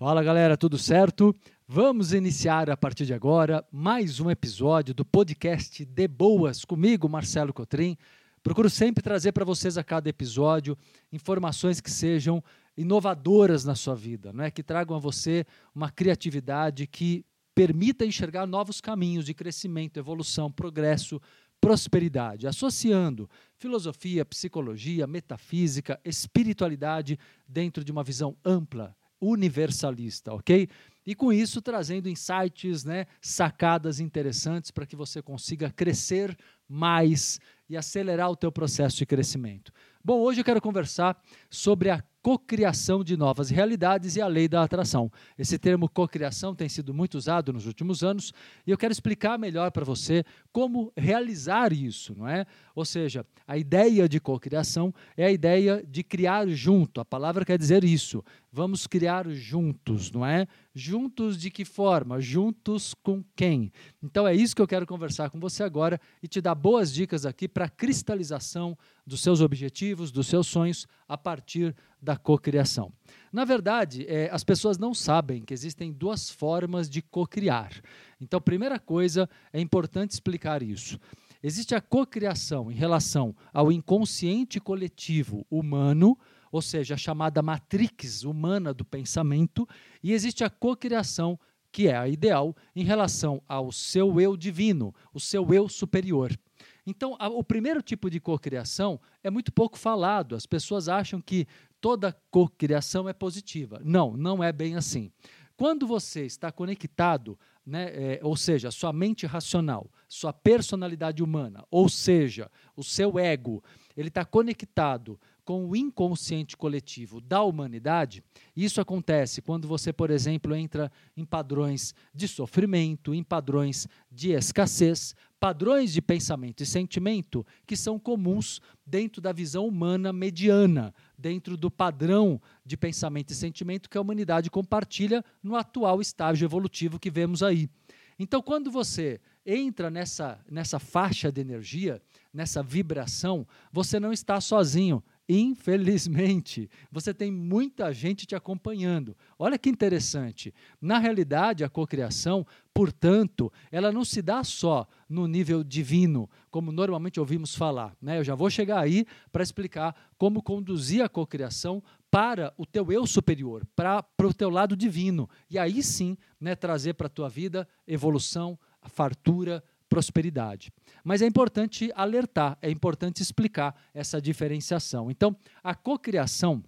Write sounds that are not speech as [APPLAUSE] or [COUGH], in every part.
Fala galera, tudo certo? Vamos iniciar a partir de agora mais um episódio do podcast De Boas comigo, Marcelo Cotrim. Procuro sempre trazer para vocês a cada episódio informações que sejam inovadoras na sua vida, não é? que tragam a você uma criatividade que permita enxergar novos caminhos de crescimento, evolução, progresso, prosperidade, associando filosofia, psicologia, metafísica, espiritualidade dentro de uma visão ampla, universalista, ok? E com isso trazendo insights, né, sacadas interessantes para que você consiga crescer mais e acelerar o teu processo de crescimento. Bom, hoje eu quero conversar sobre a cocriação de novas realidades e a lei da atração. Esse termo cocriação tem sido muito usado nos últimos anos e eu quero explicar melhor para você como realizar isso, não é? Ou seja, a ideia de cocriação é a ideia de criar junto. A palavra quer dizer isso. Vamos criar juntos, não é? Juntos de que forma? Juntos com quem? Então é isso que eu quero conversar com você agora e te dar boas dicas aqui para a cristalização dos seus objetivos, dos seus sonhos a partir da cocriação. Na verdade, é, as pessoas não sabem que existem duas formas de cocriar. Então, primeira coisa, é importante explicar isso. Existe a cocriação em relação ao inconsciente coletivo humano ou seja, a chamada matrix humana do pensamento, e existe a cocriação, que é a ideal, em relação ao seu eu divino, o seu eu superior. Então, a, o primeiro tipo de cocriação é muito pouco falado. As pessoas acham que toda cocriação é positiva. Não, não é bem assim. Quando você está conectado, né, é, ou seja, sua mente racional, sua personalidade humana, ou seja, o seu ego, ele está conectado com o inconsciente coletivo da humanidade, isso acontece quando você, por exemplo, entra em padrões de sofrimento, em padrões de escassez, padrões de pensamento e sentimento que são comuns dentro da visão humana mediana, dentro do padrão de pensamento e sentimento que a humanidade compartilha no atual estágio evolutivo que vemos aí. Então, quando você entra nessa, nessa faixa de energia, nessa vibração, você não está sozinho. Infelizmente, você tem muita gente te acompanhando. Olha que interessante. Na realidade, a cocriação, portanto, ela não se dá só no nível divino, como normalmente ouvimos falar. Né? Eu já vou chegar aí para explicar como conduzir a cocriação para o teu eu superior, para, para o teu lado divino. E aí sim, né, trazer para a tua vida evolução, fartura, prosperidade. Mas é importante alertar, é importante explicar essa diferenciação. Então, a cocriação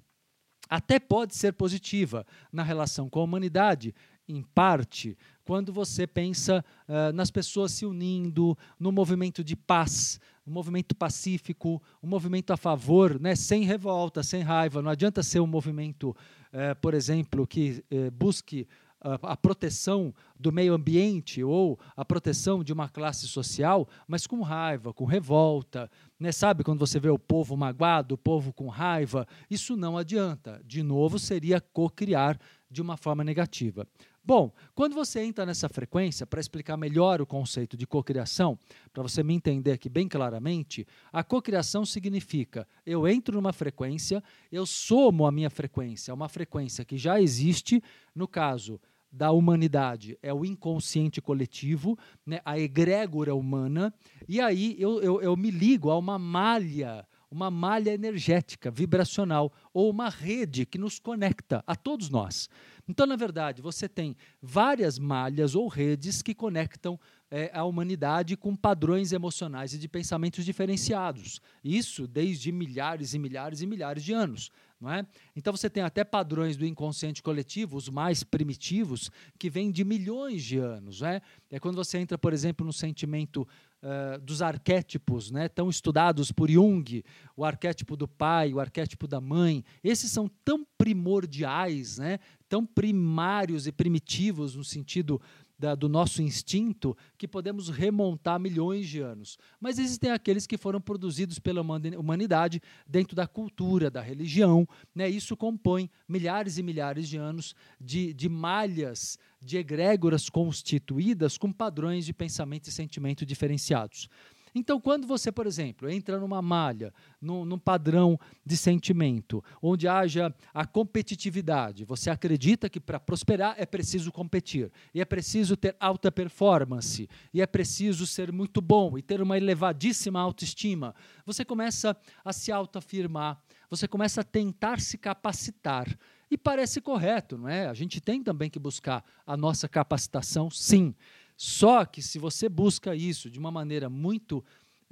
até pode ser positiva na relação com a humanidade, em parte, quando você pensa uh, nas pessoas se unindo, no movimento de paz, um movimento pacífico, um movimento a favor, né, sem revolta, sem raiva. Não adianta ser um movimento, uh, por exemplo, que uh, busque a, proteção do meio ambiente ou a proteção de uma classe social, mas com raiva, com revolta. Né? Sabe quando você vê o povo magoado, o povo com raiva? Isso não adianta. De novo, seria co-criar de uma forma negativa. Bom, quando você entra nessa frequência, para explicar melhor o conceito de cocriação, para você me entender aqui bem claramente, a cocriação significa eu entro numa frequência, eu somo a minha frequência, uma frequência que já existe, no caso, da humanidade é o inconsciente coletivo, né, a egrégora humana, e aí eu, eu, eu me ligo a uma malha, uma malha energética, vibracional, ou uma rede que nos conecta a todos nós. Então, na verdade, você tem várias malhas ou redes que conectam é, a humanidade com padrões emocionais e de pensamentos diferenciados. Isso desde milhares e milhares e milhares de anos. É? Então você tem até padrões do inconsciente coletivo, os mais primitivos, que vêm de milhões de anos. É? é quando você entra, por exemplo, no sentimento uh, dos arquétipos, né, tão estudados por Jung, o arquétipo do pai, o arquétipo da mãe. Esses são tão primordiais, né, tão primários e primitivos no sentido da, do nosso instinto que podemos remontar milhões de anos. Mas existem aqueles que foram produzidos pela humanidade dentro da cultura, da religião. Né? Isso compõe milhares e milhares de anos de, de malhas, de egrégoras constituídas com padrões de pensamento e sentimento diferenciados. Então, quando você, por exemplo, entra numa malha, num, num padrão de sentimento, onde haja a competitividade, você acredita que para prosperar é preciso competir, e é preciso ter alta performance, e é preciso ser muito bom e ter uma elevadíssima autoestima, você começa a se autoafirmar, você começa a tentar se capacitar. E parece correto, não é? A gente tem também que buscar a nossa capacitação, sim. Só que se você busca isso de uma maneira muito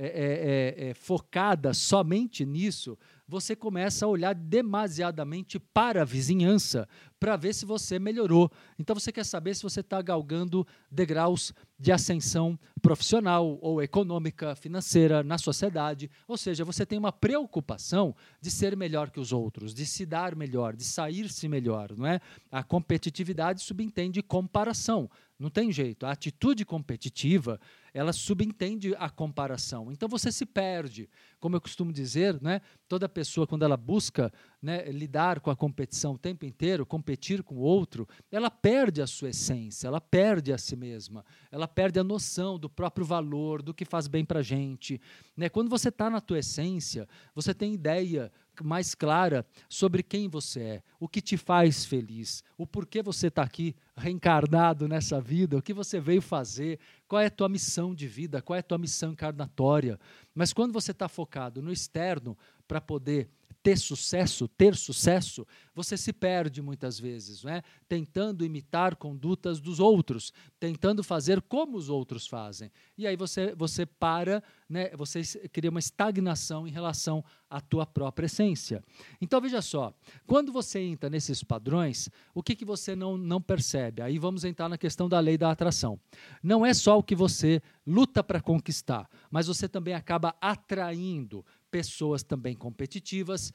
é, é, é, é, focada somente nisso, você começa a olhar demasiadamente para a vizinhança para ver se você melhorou. Então você quer saber se você está galgando degraus de ascensão profissional ou econômica, financeira na sociedade. Ou seja, você tem uma preocupação de ser melhor que os outros, de se dar melhor, de sair-se melhor. Não é? A competitividade subentende comparação. Não tem jeito. A atitude competitiva, ela subentende a comparação. Então você se perde. Como eu costumo dizer, né, toda pessoa, quando ela busca né, lidar com a competição o tempo inteiro, competir com o outro, ela perde a sua essência, ela perde a si mesma, ela perde a noção do próprio valor, do que faz bem para a gente. Né? Quando você está na tua essência, você tem ideia mais clara sobre quem você é, o que te faz feliz, o porquê você está aqui reencarnado nessa vida, o que você veio fazer, qual é a tua missão de vida, qual é a tua missão encarnatória. Mas quando você está focado no externo para poder ter sucesso, ter sucesso, você se perde muitas vezes, não é? tentando imitar condutas dos outros, tentando fazer como os outros fazem. E aí você, você para, né? você cria uma estagnação em relação à tua própria essência. Então veja só, quando você entra nesses padrões, o que, que você não, não percebe? Aí vamos entrar na questão da lei da atração. Não é só o que você luta para conquistar, mas você também acaba atraindo pessoas também competitivas,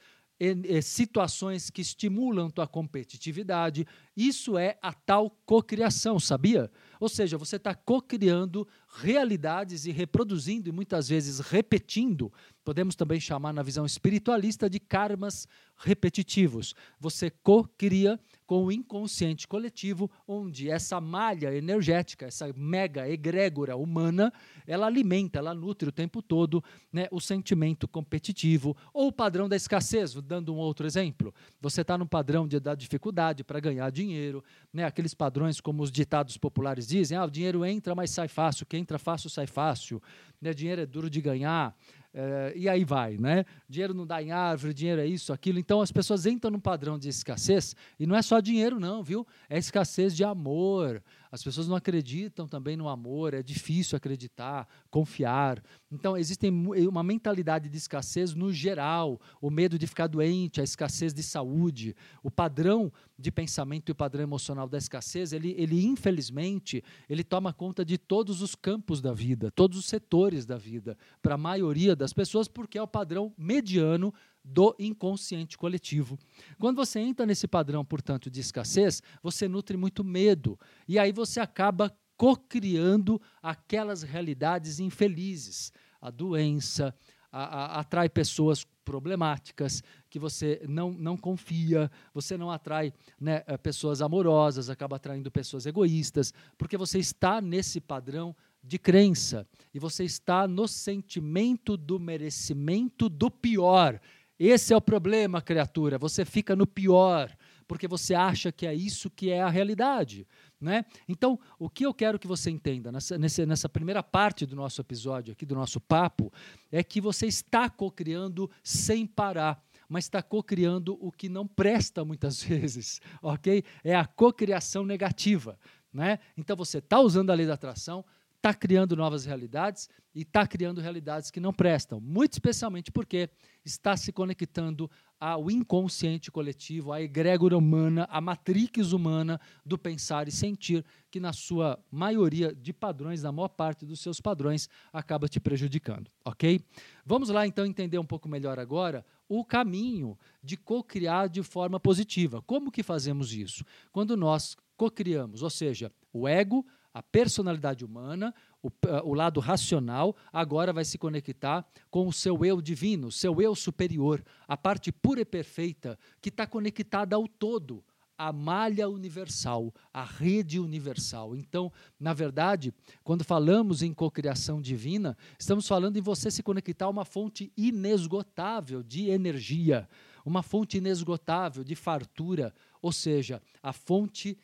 situações que estimulam tua competitividade. Isso é a tal cocriação, sabia? Ou seja, você está cocriando realidades e reproduzindo e muitas vezes repetindo. Podemos também chamar na visão espiritualista de karmas repetitivos. Você cocria com o inconsciente coletivo, onde essa malha energética, essa mega egrégora humana, ela alimenta, ela nutre o tempo todo né, o sentimento competitivo ou o padrão da escassez. Dando um outro exemplo, você está no padrão de, da dificuldade para ganhar dinheiro, né, aqueles padrões como os ditados populares dizem: ah, o dinheiro entra, mas sai fácil, quem entra fácil sai fácil, né, dinheiro é duro de ganhar. É, e aí vai, né? Dinheiro não dá em árvore, dinheiro é isso, aquilo. Então as pessoas entram num padrão de escassez, e não é só dinheiro, não, viu? É escassez de amor. As pessoas não acreditam também no amor, é difícil acreditar, confiar. Então, existe uma mentalidade de escassez no geral, o medo de ficar doente, a escassez de saúde. O padrão de pensamento e o padrão emocional da escassez, ele, ele infelizmente, ele toma conta de todos os campos da vida, todos os setores da vida, para a maioria das pessoas, porque é o padrão mediano do inconsciente coletivo. Quando você entra nesse padrão, portanto, de escassez, você nutre muito medo. E aí você acaba cocriando aquelas realidades infelizes. A doença, a, a, atrai pessoas problemáticas, que você não, não confia, você não atrai né, eh, pessoas amorosas, acaba atraindo pessoas egoístas, porque você está nesse padrão de crença e você está no sentimento do merecimento do pior. Esse é o problema, criatura. Você fica no pior, porque você acha que é isso que é a realidade. Né? Então, o que eu quero que você entenda nessa, nessa primeira parte do nosso episódio, aqui do nosso papo, é que você está cocriando sem parar mas está cocriando o que não presta muitas [LAUGHS] vezes, ok? É a cocriação negativa, né? Então você está usando a lei da atração, está criando novas realidades e está criando realidades que não prestam, muito especialmente porque está se conectando ao inconsciente coletivo, à egrégora humana, à matrix humana do pensar e sentir, que na sua maioria de padrões, na maior parte dos seus padrões, acaba te prejudicando, ok? Vamos lá então entender um pouco melhor agora o caminho de co-criar de forma positiva. Como que fazemos isso? Quando nós co-criamos, ou seja, o ego, a personalidade humana, o, o, lado racional, agora vai se conectar com o seu eu divino, seu eu superior, a parte pura e perfeita, que está conectada ao todo, a malha universal, a rede universal. Então, na verdade, quando falamos em cocriação divina, estamos falando em você se conectar a uma fonte inesgotável de energia, uma fonte inesgotável de fartura, ou seja, a fonte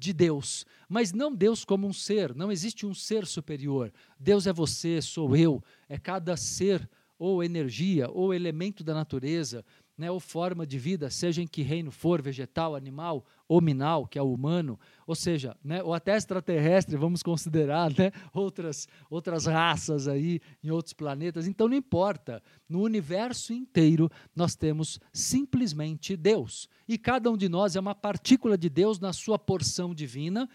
de Deus, mas não Deus como um ser, não existe um ser superior. Deus é você, sou eu, é cada ser ou energia ou elemento da natureza né, ou forma de vida, seja em que reino for, vegetal, animal ou minal, que é o humano, ou seja, né, ou até extraterrestre, vamos considerar né, [LAUGHS] outras, outras raças aí em outros planetas. Então não importa, no universo inteiro nós temos simplesmente Deus. E cada um de nós é uma partícula de Deus na sua porção divina,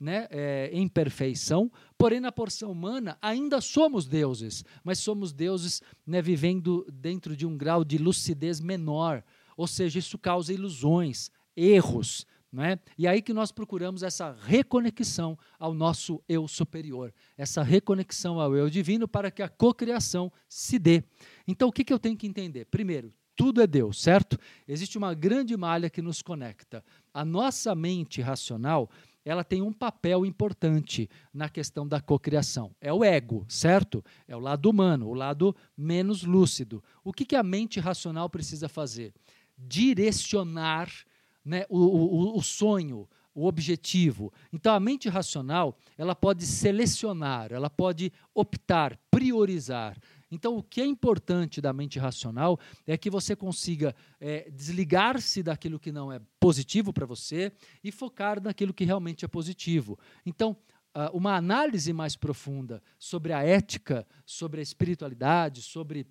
né, é, em perfeição, porém na porção humana ainda somos deuses, mas somos deuses né, vivendo dentro de um grau de lucidez menor, ou seja, isso causa ilusões, erros, né? E aí que nós procuramos essa reconexão ao nosso eu superior, essa reconexão ao eu divino para que a cocriação se dê. Então, o que, que eu tenho que entender? Primeiro, tudo é Deus, certo? Existe uma grande malha que nos conecta. A nossa mente racional ela tem um papel importante na questão da cocriação. É o ego, certo? É o lado humano, o lado menos lúcido. O que, que a mente racional precisa fazer? Direcionar né, o, o, o sonho, o objetivo. Então a mente racional, ela pode selecionar, ela pode optar, priorizar. Então, o que é importante da mente racional é que você consiga é, desligar-se daquilo que não é positivo para você e focar naquilo que realmente é positivo. Então, uh, uma análise mais profunda sobre a ética, sobre a espiritualidade, sobre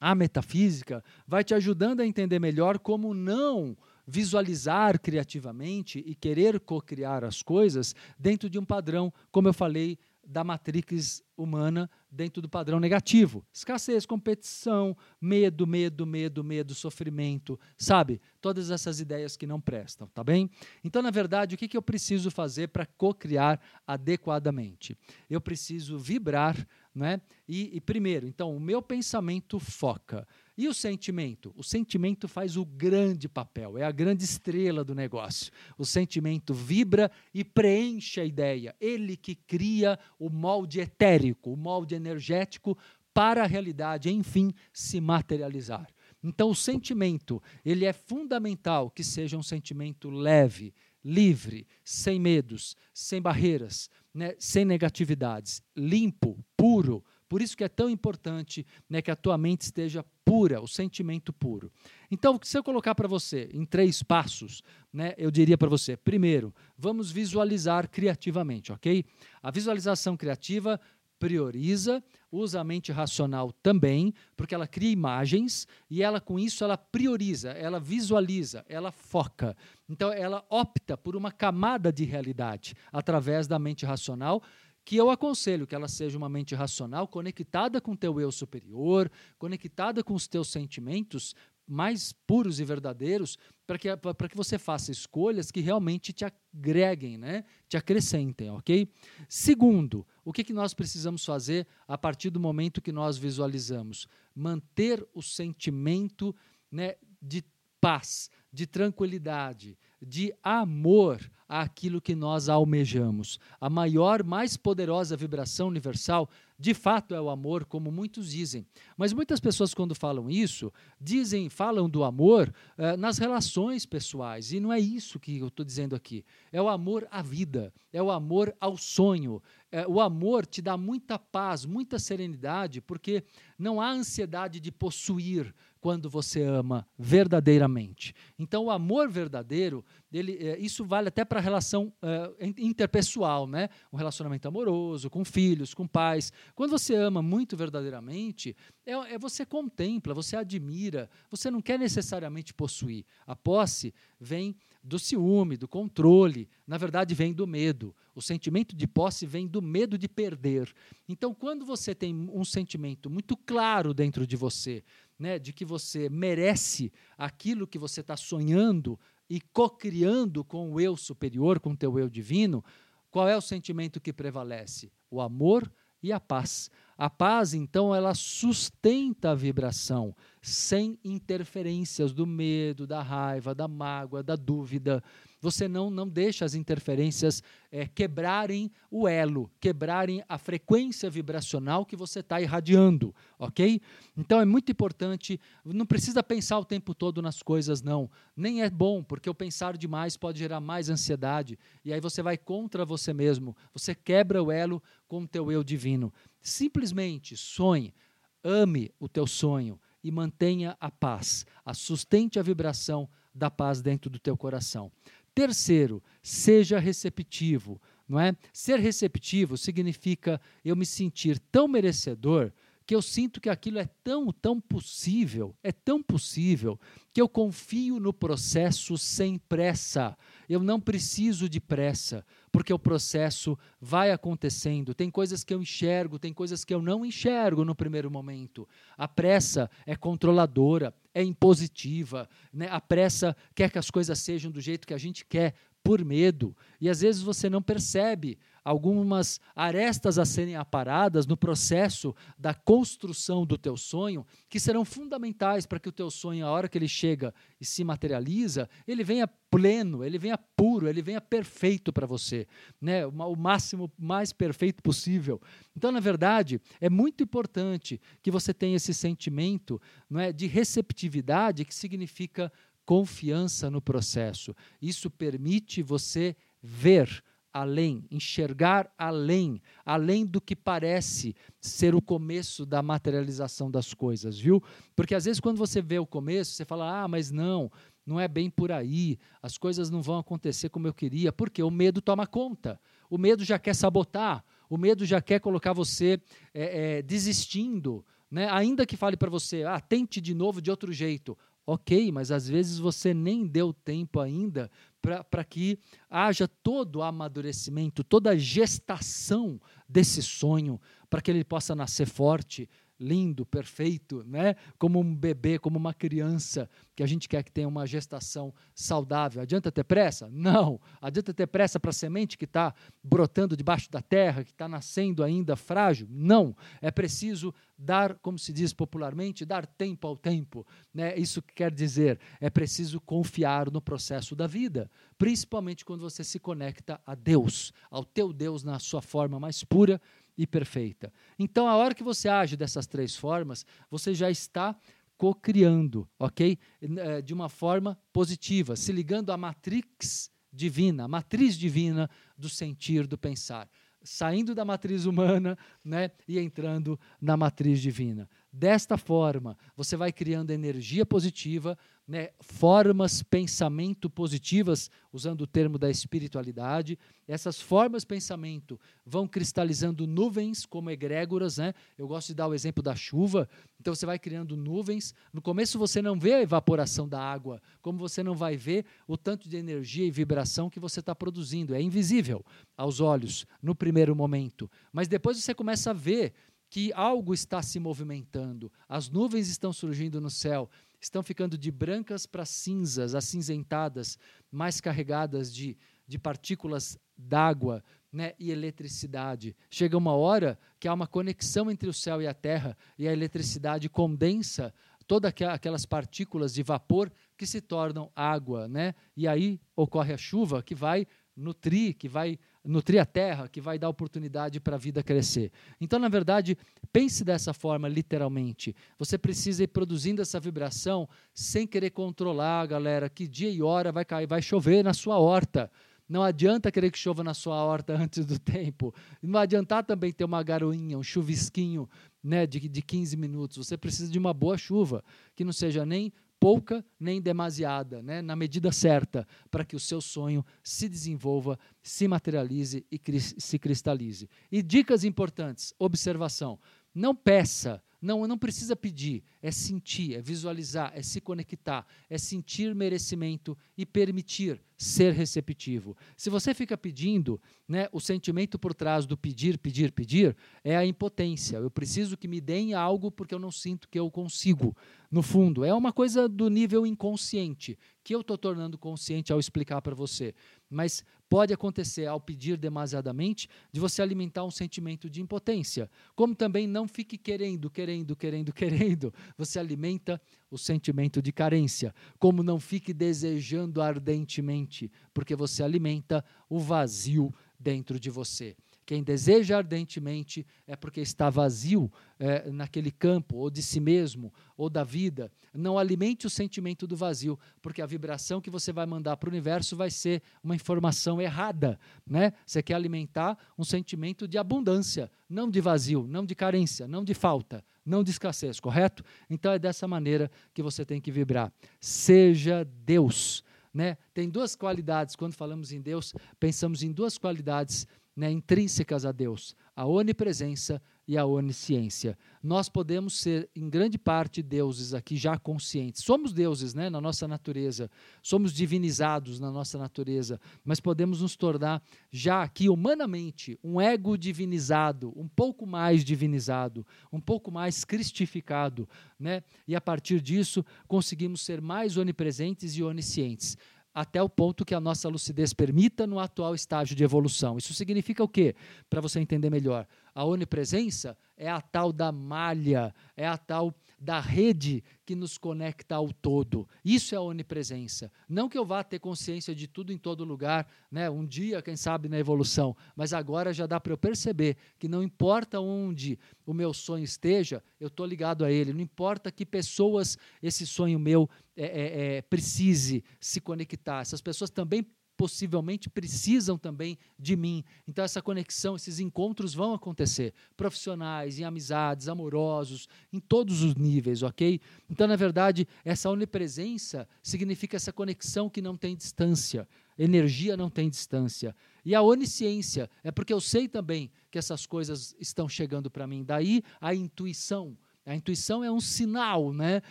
a metafísica, vai te ajudando a entender melhor como não visualizar criativamente e querer co-criar as coisas dentro de um padrão, como eu falei da matrix humana dentro do padrão negativo. Escassez, competição, medo, medo, medo, medo, sofrimento, sabe? Todas essas ideias que não prestam, tá bem? Então, na verdade, o que, que eu preciso fazer para co-criar adequadamente? Eu preciso vibrar, né? E, e primeiro, então, o meu pensamento foca. E o sentimento? O sentimento faz o grande papel, é a grande estrela do negócio. O sentimento vibra e preenche a ideia. Ele que cria o molde etérico, o molde energético para a realidade, enfim, se materializar. Então, o sentimento, ele é fundamental que seja um sentimento leve, livre, sem medos, sem barreiras, né, sem negatividades, limpo, puro, por isso que é tão importante né, que a tua mente esteja pura, o sentimento puro. Então, se eu colocar para você em três passos, né, eu diria para você: primeiro, vamos visualizar criativamente, ok? A visualização criativa prioriza, usa a mente racional também, porque ela cria imagens e ela com isso ela prioriza, ela visualiza, ela foca. Então ela opta por uma camada de realidade através da mente racional que eu aconselho que ela seja uma mente racional, conectada com o teu eu superior, conectada com os teus sentimentos mais puros e verdadeiros, para que, que você faça escolhas que realmente te agreguem, né? te acrescentem, ok? Segundo, o que, que nós precisamos fazer a partir do momento que nós visualizamos? Manter o sentimento né, de paz, de tranquilidade, de amor àquilo que nós almejamos. A maior, mais poderosa vibração universal, de fato, é o amor, como muitos dizem. Mas muitas pessoas, quando falam isso, dizem, falam do amor eh, nas relações pessoais. E não é isso que eu estou dizendo aqui. É o amor à vida, é o amor ao sonho. É, o amor te dá muita paz, muita serenidade, porque não há ansiedade de possuir, quando você ama verdadeiramente. Então, o amor verdadeiro, ele, é, isso vale até para a relação é, interpessoal, né? Um relacionamento amoroso, com filhos, com pais. Quando você ama muito verdadeiramente, é, é você contempla, você admira, você não quer necessariamente possuir. A posse vem do ciúme, do controle, na verdade vem do medo. O sentimento de posse vem do medo de perder. Então, quando você tem um sentimento muito claro dentro de você, né, de que você merece aquilo que você está sonhando e co-criando com o eu superior, com o teu eu divino, qual é o sentimento que prevalece? O amor e a paz. A paz, então, ela sustenta a vibração sem interferências do medo, da raiva, da mágoa, da dúvida. Você não, não deixa as interferências é, quebrarem o elo, quebrarem a frequência vibracional que você está irradiando, ok? Então é muito importante, não precisa pensar o tempo todo nas coisas, não. Nem é bom, porque o pensar demais pode gerar mais ansiedade, e aí você vai contra você mesmo, você quebra o elo com o teu eu divino. Simplesmente sonhe, ame o teu sonho, e mantenha a paz, a sustente a vibração da paz dentro do teu coração. Terceiro, seja receptivo, não é? Ser receptivo significa eu me sentir tão merecedor que eu sinto que aquilo é tão, tão possível, é tão possível, que eu confio no processo sem pressa. Eu não preciso de pressa, porque o processo vai acontecendo. Tem coisas que eu enxergo, tem coisas que eu não enxergo no primeiro momento. A pressa é controladora, é impositiva. Né? A pressa quer que as coisas sejam do jeito que a gente quer, por medo. E às vezes você não percebe algumas arestas a serem aparadas no processo da construção do teu sonho, que serão fundamentais para que o teu sonho, a hora que ele chega e se materializa, ele venha pleno, ele venha puro, ele venha perfeito para você, né? o máximo mais perfeito possível. Então, na verdade, é muito importante que você tenha esse sentimento não é, de receptividade, que significa confiança no processo. Isso permite você ver além, enxergar além, além do que parece ser o começo da materialização das coisas, viu? Porque às vezes quando você vê o começo, você fala: "Ah, mas não, não é bem por aí, as coisas não vão acontecer como eu queria", porque o medo toma conta. O medo já quer sabotar, o medo já quer colocar você é, é, desistindo, né? Ainda que fale para você: "Ah, tente de novo de outro jeito". Ok, mas às vezes você nem deu tempo ainda para que haja todo o amadurecimento, toda a gestação desse sonho, para que ele possa nascer forte, lindo, perfeito, né? como um bebê, como uma criança, que a gente quer que tenha uma gestação saudável. Adianta ter pressa? Não. Adianta ter pressa para a semente que está brotando debaixo da terra, que está nascendo ainda frágil? Não. É preciso dar, como se diz popularmente, dar tempo ao tempo. Né? Isso quer dizer, é preciso confiar no processo da vida, principalmente quando você se conecta a Deus, ao teu Deus na sua forma mais pura e perfeita. Então, a hora que você age dessas três formas, você já está co-criando, ok? Eh, de uma forma positiva, se ligando à matrix divina, a matriz divina do sentir, do pensar. Saindo da matriz humana né, e entrando na matriz divina. Desta forma, você vai criando energia positiva, né, formas pensamento positivas, usando o termo da espiritualidade. Essas formas pensamento vão cristalizando nuvens como egrégoras. Né? Eu gosto de dar o exemplo da chuva. Então você vai criando nuvens. No começo você não vê a evaporação da água, como você não vai ver o tanto de energia e vibração que você está produzindo. É invisível aos olhos no primeiro momento. Mas depois você começa a ver que algo está se movimentando, as nuvens estão surgindo no céu, estão ficando de brancas para cinzas, acinzentadas, mais carregadas de, de partículas d'água né, e eletricidade. Chega uma hora que há uma conexão entre o céu e a terra, e a eletricidade condensa todas aquelas partículas de vapor que se tornam água, né? E aí ocorre a chuva que vai nutrir, que vai nutrir a terra, que vai dar oportunidade para a vida crescer. Então, na verdade, pense dessa forma, literalmente. Você precisa ir produzindo essa vibração sem querer controlar, galera, que dia e hora vai cair, vai chover na sua horta. Não adianta querer que chova na sua horta [LAUGHS] antes do tempo. Não adiantar também ter uma garoinha, um chuvisquinho né, de, de 15 minutos. Você precisa de uma boa chuva, que não seja nem pouca nem demasiada, né? na medida certa, para que o seu sonho se desenvolva, se materialize e se cristalize. E dicas importantes: observação. Não peça, não, não precisa pedir, é sentir, é visualizar, é se conectar, é sentir merecimento e permitir ser receptivo. Se você fica pedindo, né, o sentimento por trás do pedir, pedir, pedir é a impotência. Eu preciso que me deem algo porque eu não sinto que eu consigo. No fundo, é uma coisa do nível inconsciente que eu estou tornando consciente ao explicar para você. Mas pode acontecer ao pedir demasiadamente de você alimentar um sentimento de impotência. Como também não fique querendo, querendo, querendo, [LAUGHS] querendo, você alimenta o sentimento de carência. Como não fique desejando ardentemente, porque você alimenta o vazio dentro de você. Quem deseja ardentemente é porque está vazio é, naquele campo, ou de si mesmo, ou da vida. Não alimente o sentimento do vazio, porque a vibração que você vai mandar para o universo vai ser uma informação errada. Né? Você quer alimentar um sentimento de abundância, não de vazio, não de carência, não de falta, não de escassez, correto? Então é dessa maneira que você tem que vibrar. Seja Deus. Né? Tem duas qualidades, quando falamos em Deus, pensamos em duas qualidades né, intrínsecas a Deus, a onipresença e a onisciência. Nós podemos ser, em grande parte, deuses aqui já conscientes. Somos deuses né, na nossa natureza, somos divinizados na nossa natureza, mas podemos nos tornar já aqui humanamente um ego divinizado, um pouco mais divinizado, um pouco mais cristificado, né? e a partir disso conseguimos ser mais onipresentes e oniscientes até o ponto que a nossa lucidez permita no atual estágio de evolução. Isso significa o quê? Para você entender melhor. A onipresença é a tal da malha, é a tal da rede que nos conecta ao todo. Isso é a onipresença. Não que eu vá ter consciência de tudo em todo lugar, né? um dia, quem sabe, na evolução, mas agora já dá para eu perceber que não importa onde o meu sonho esteja, eu estou ligado a ele. Não importa que pessoas esse sonho meu é, é, é, precise se conectar. Essas pessoas também possivelmente precisam também de mim. Então, essa conexão, esses encontros vão acontecer, profissionais, em amizades, amorosos, em todos os níveis, ok? Então, na verdade, essa onipresença significa essa conexão que não tem distância. Energia não tem distância. E a onisciência é porque eu sei também que essas coisas estão chegando para mim. Daí a intuição. A intuição é um sinal né,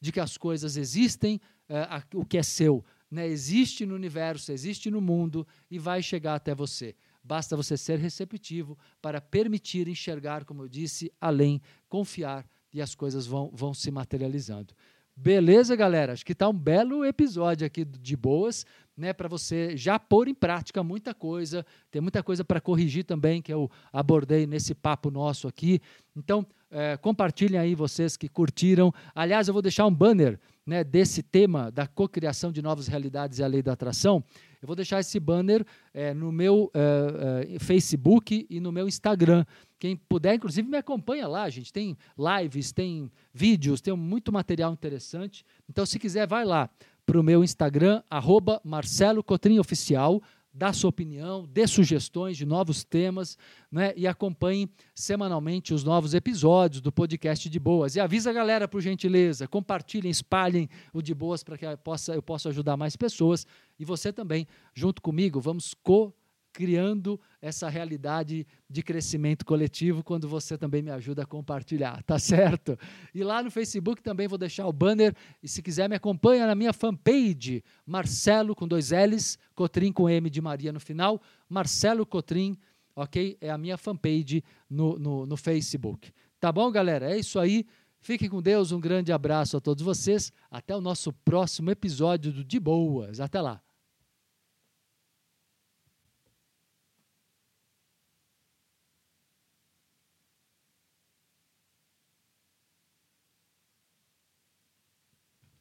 de que as coisas existem, é, a, o que é seu né, existe no universo, existe no mundo e vai chegar até você. Basta você ser receptivo para permitir enxergar, como eu disse, além, confiar e as coisas vão, vão se materializando. Beleza, galera? Acho que está um belo episódio aqui de boas, né, para você já pôr em prática muita coisa. Tem muita coisa para corrigir também que eu abordei nesse papo nosso aqui. Então, é, compartilhem aí vocês que curtiram. Aliás, eu vou deixar um banner né, desse tema da cocriação de novas realidades e a lei da atração, eu vou deixar esse banner é, no meu é, é, Facebook e no meu Instagram. Quem puder, inclusive, me acompanha lá, gente. Tem lives, tem vídeos, tem muito material interessante. Então, se quiser, vai lá para o meu Instagram, arroba Marcelo Cotrim Oficial dá sua opinião, dê sugestões de novos temas né, e acompanhe semanalmente os novos episódios do podcast de Boas. E avisa a galera, por gentileza, compartilhem, espalhem o de Boas para que eu possa, eu possa ajudar mais pessoas. E você também, junto comigo, vamos co criando essa realidade de crescimento coletivo quando você também me ajuda a compartilhar, tá certo? E lá no Facebook também vou deixar o banner e se quiser me acompanha na minha fanpage, Marcelo com dois L's, Cotrim com M de Maria no final, Marcelo Cotrim, ok? É a minha fanpage no, no, no Facebook. Tá bom, galera? É isso aí. Fiquem com Deus, um grande abraço a todos vocês. Até o nosso próximo episódio do De Boas. Até lá.